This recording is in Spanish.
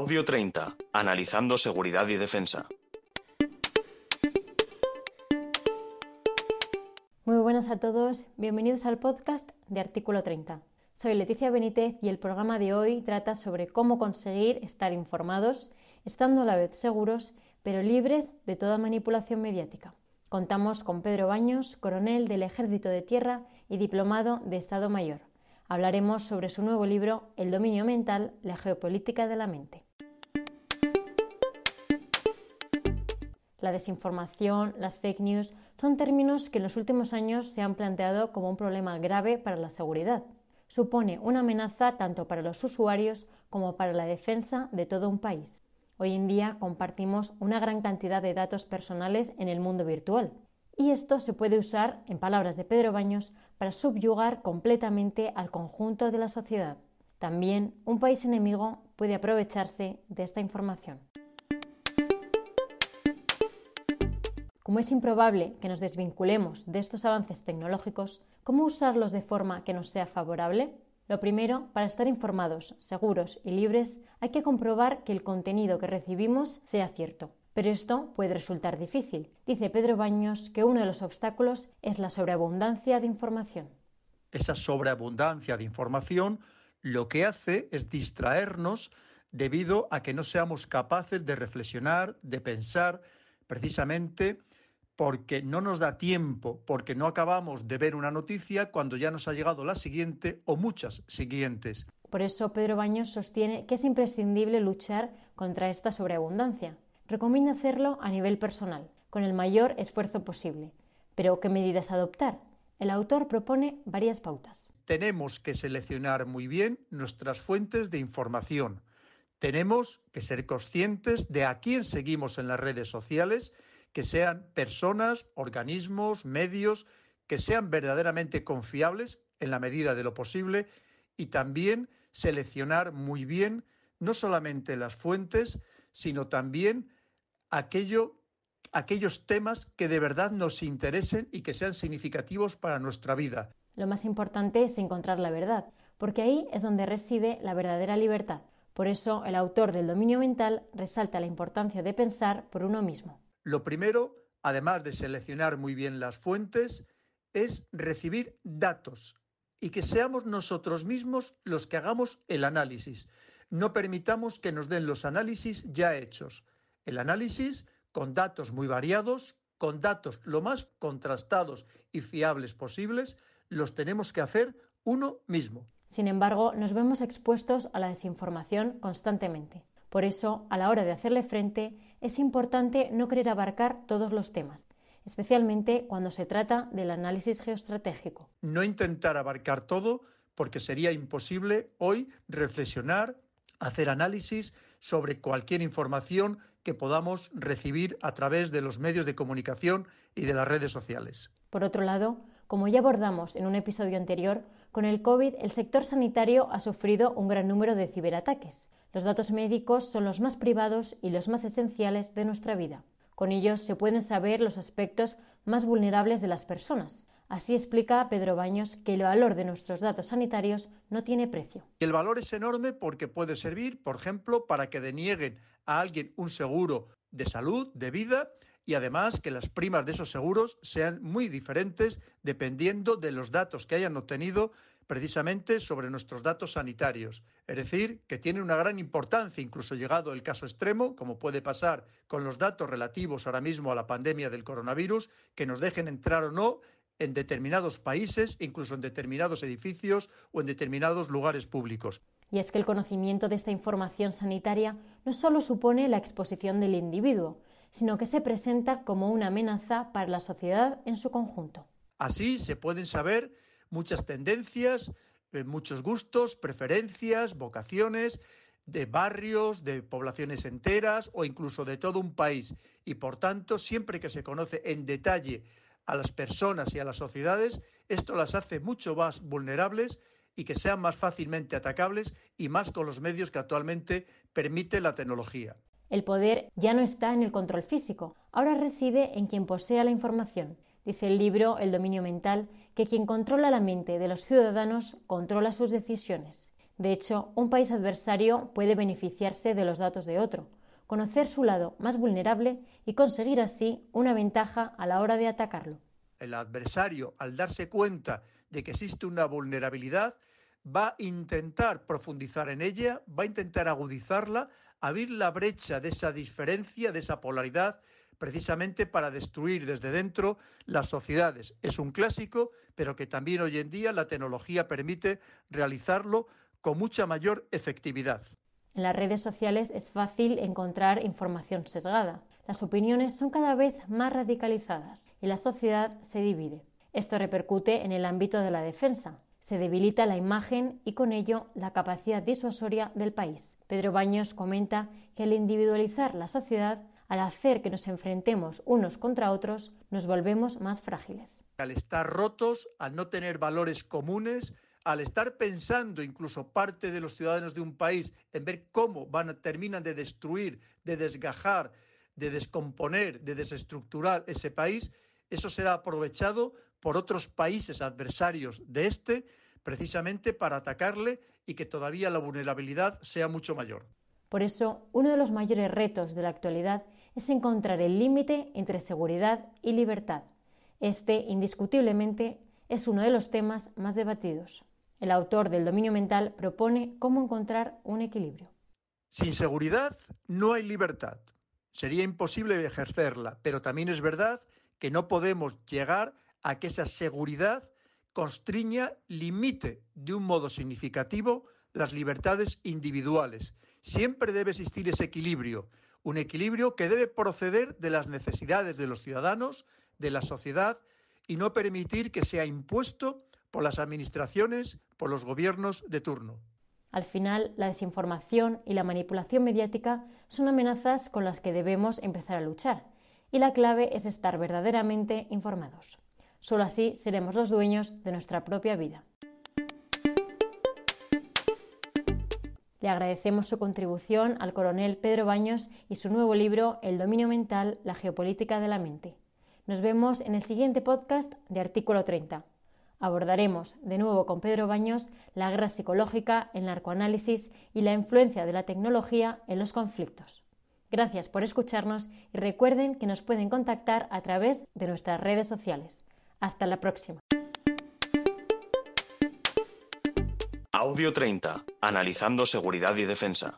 Audio 30. Analizando seguridad y defensa. Muy buenas a todos, bienvenidos al podcast de Artículo 30. Soy Leticia Benítez y el programa de hoy trata sobre cómo conseguir estar informados, estando a la vez seguros, pero libres de toda manipulación mediática. Contamos con Pedro Baños, coronel del Ejército de Tierra y diplomado de Estado Mayor. Hablaremos sobre su nuevo libro El dominio mental, la geopolítica de la mente. La desinformación, las fake news son términos que en los últimos años se han planteado como un problema grave para la seguridad. Supone una amenaza tanto para los usuarios como para la defensa de todo un país. Hoy en día compartimos una gran cantidad de datos personales en el mundo virtual. Y esto se puede usar, en palabras de Pedro Baños, para subyugar completamente al conjunto de la sociedad. También un país enemigo puede aprovecharse de esta información. Como es improbable que nos desvinculemos de estos avances tecnológicos, ¿cómo usarlos de forma que nos sea favorable? Lo primero, para estar informados, seguros y libres, hay que comprobar que el contenido que recibimos sea cierto. Pero esto puede resultar difícil. Dice Pedro Baños que uno de los obstáculos es la sobreabundancia de información. Esa sobreabundancia de información lo que hace es distraernos debido a que no seamos capaces de reflexionar, de pensar precisamente porque no nos da tiempo, porque no acabamos de ver una noticia cuando ya nos ha llegado la siguiente o muchas siguientes. Por eso Pedro Baños sostiene que es imprescindible luchar contra esta sobreabundancia. Recomienda hacerlo a nivel personal, con el mayor esfuerzo posible. Pero ¿qué medidas adoptar? El autor propone varias pautas. Tenemos que seleccionar muy bien nuestras fuentes de información. Tenemos que ser conscientes de a quién seguimos en las redes sociales que sean personas, organismos, medios, que sean verdaderamente confiables en la medida de lo posible y también seleccionar muy bien no solamente las fuentes, sino también aquello, aquellos temas que de verdad nos interesen y que sean significativos para nuestra vida. Lo más importante es encontrar la verdad, porque ahí es donde reside la verdadera libertad. Por eso el autor del dominio mental resalta la importancia de pensar por uno mismo. Lo primero, además de seleccionar muy bien las fuentes, es recibir datos y que seamos nosotros mismos los que hagamos el análisis. No permitamos que nos den los análisis ya hechos. El análisis con datos muy variados, con datos lo más contrastados y fiables posibles, los tenemos que hacer uno mismo. Sin embargo, nos vemos expuestos a la desinformación constantemente. Por eso, a la hora de hacerle frente, es importante no querer abarcar todos los temas, especialmente cuando se trata del análisis geoestratégico. No intentar abarcar todo porque sería imposible hoy reflexionar, hacer análisis sobre cualquier información que podamos recibir a través de los medios de comunicación y de las redes sociales. Por otro lado, como ya abordamos en un episodio anterior, con el COVID el sector sanitario ha sufrido un gran número de ciberataques. Los datos médicos son los más privados y los más esenciales de nuestra vida. Con ellos se pueden saber los aspectos más vulnerables de las personas. Así explica Pedro Baños que el valor de nuestros datos sanitarios no tiene precio. El valor es enorme porque puede servir, por ejemplo, para que denieguen a alguien un seguro de salud, de vida, y además que las primas de esos seguros sean muy diferentes dependiendo de los datos que hayan obtenido precisamente sobre nuestros datos sanitarios. Es decir, que tiene una gran importancia, incluso llegado el caso extremo, como puede pasar con los datos relativos ahora mismo a la pandemia del coronavirus, que nos dejen entrar o no en determinados países, incluso en determinados edificios o en determinados lugares públicos. Y es que el conocimiento de esta información sanitaria no solo supone la exposición del individuo, sino que se presenta como una amenaza para la sociedad en su conjunto. Así se pueden saber muchas tendencias eh, muchos gustos, preferencias, vocaciones, de barrios, de poblaciones enteras o incluso de todo un país. Y por tanto, siempre que se conoce en detalle a las personas y a las sociedades, esto las hace mucho más vulnerables y que sean más fácilmente atacables y más con los medios que actualmente permite la tecnología. El poder ya no está en el control físico, ahora reside en quien posea la información. Dice el libro El dominio mental que quien controla la mente de los ciudadanos controla sus decisiones. De hecho, un país adversario puede beneficiarse de los datos de otro, conocer su lado más vulnerable y conseguir así una ventaja a la hora de atacarlo. El adversario, al darse cuenta de que existe una vulnerabilidad, va a intentar profundizar en ella, va a intentar agudizarla, abrir la brecha de esa diferencia, de esa polaridad, precisamente para destruir desde dentro las sociedades. Es un clásico, pero que también hoy en día la tecnología permite realizarlo con mucha mayor efectividad. En las redes sociales es fácil encontrar información sesgada. Las opiniones son cada vez más radicalizadas y la sociedad se divide. Esto repercute en el ámbito de la defensa. Se debilita la imagen y con ello la capacidad disuasoria del país. Pedro Baños comenta que al individualizar la sociedad, al hacer que nos enfrentemos unos contra otros, nos volvemos más frágiles. Al estar rotos, al no tener valores comunes, al estar pensando incluso parte de los ciudadanos de un país en ver cómo van terminan de destruir, de desgajar, de descomponer, de desestructurar ese país, eso será aprovechado por otros países adversarios de este precisamente para atacarle y que todavía la vulnerabilidad sea mucho mayor. Por eso, uno de los mayores retos de la actualidad es encontrar el límite entre seguridad y libertad. Este, indiscutiblemente, es uno de los temas más debatidos. El autor del dominio mental propone cómo encontrar un equilibrio. Sin seguridad no hay libertad. Sería imposible ejercerla, pero también es verdad que no podemos llegar a que esa seguridad constriña, limite de un modo significativo las libertades individuales. Siempre debe existir ese equilibrio, un equilibrio que debe proceder de las necesidades de los ciudadanos, de la sociedad, y no permitir que sea impuesto por las administraciones, por los gobiernos de turno. Al final, la desinformación y la manipulación mediática son amenazas con las que debemos empezar a luchar, y la clave es estar verdaderamente informados. Solo así seremos los dueños de nuestra propia vida. Le agradecemos su contribución al coronel Pedro Baños y su nuevo libro El dominio mental, la geopolítica de la mente. Nos vemos en el siguiente podcast de Artículo 30. Abordaremos de nuevo con Pedro Baños la guerra psicológica, el narcoanálisis y la influencia de la tecnología en los conflictos. Gracias por escucharnos y recuerden que nos pueden contactar a través de nuestras redes sociales. Hasta la próxima. Audio 30. Analizando seguridad y defensa.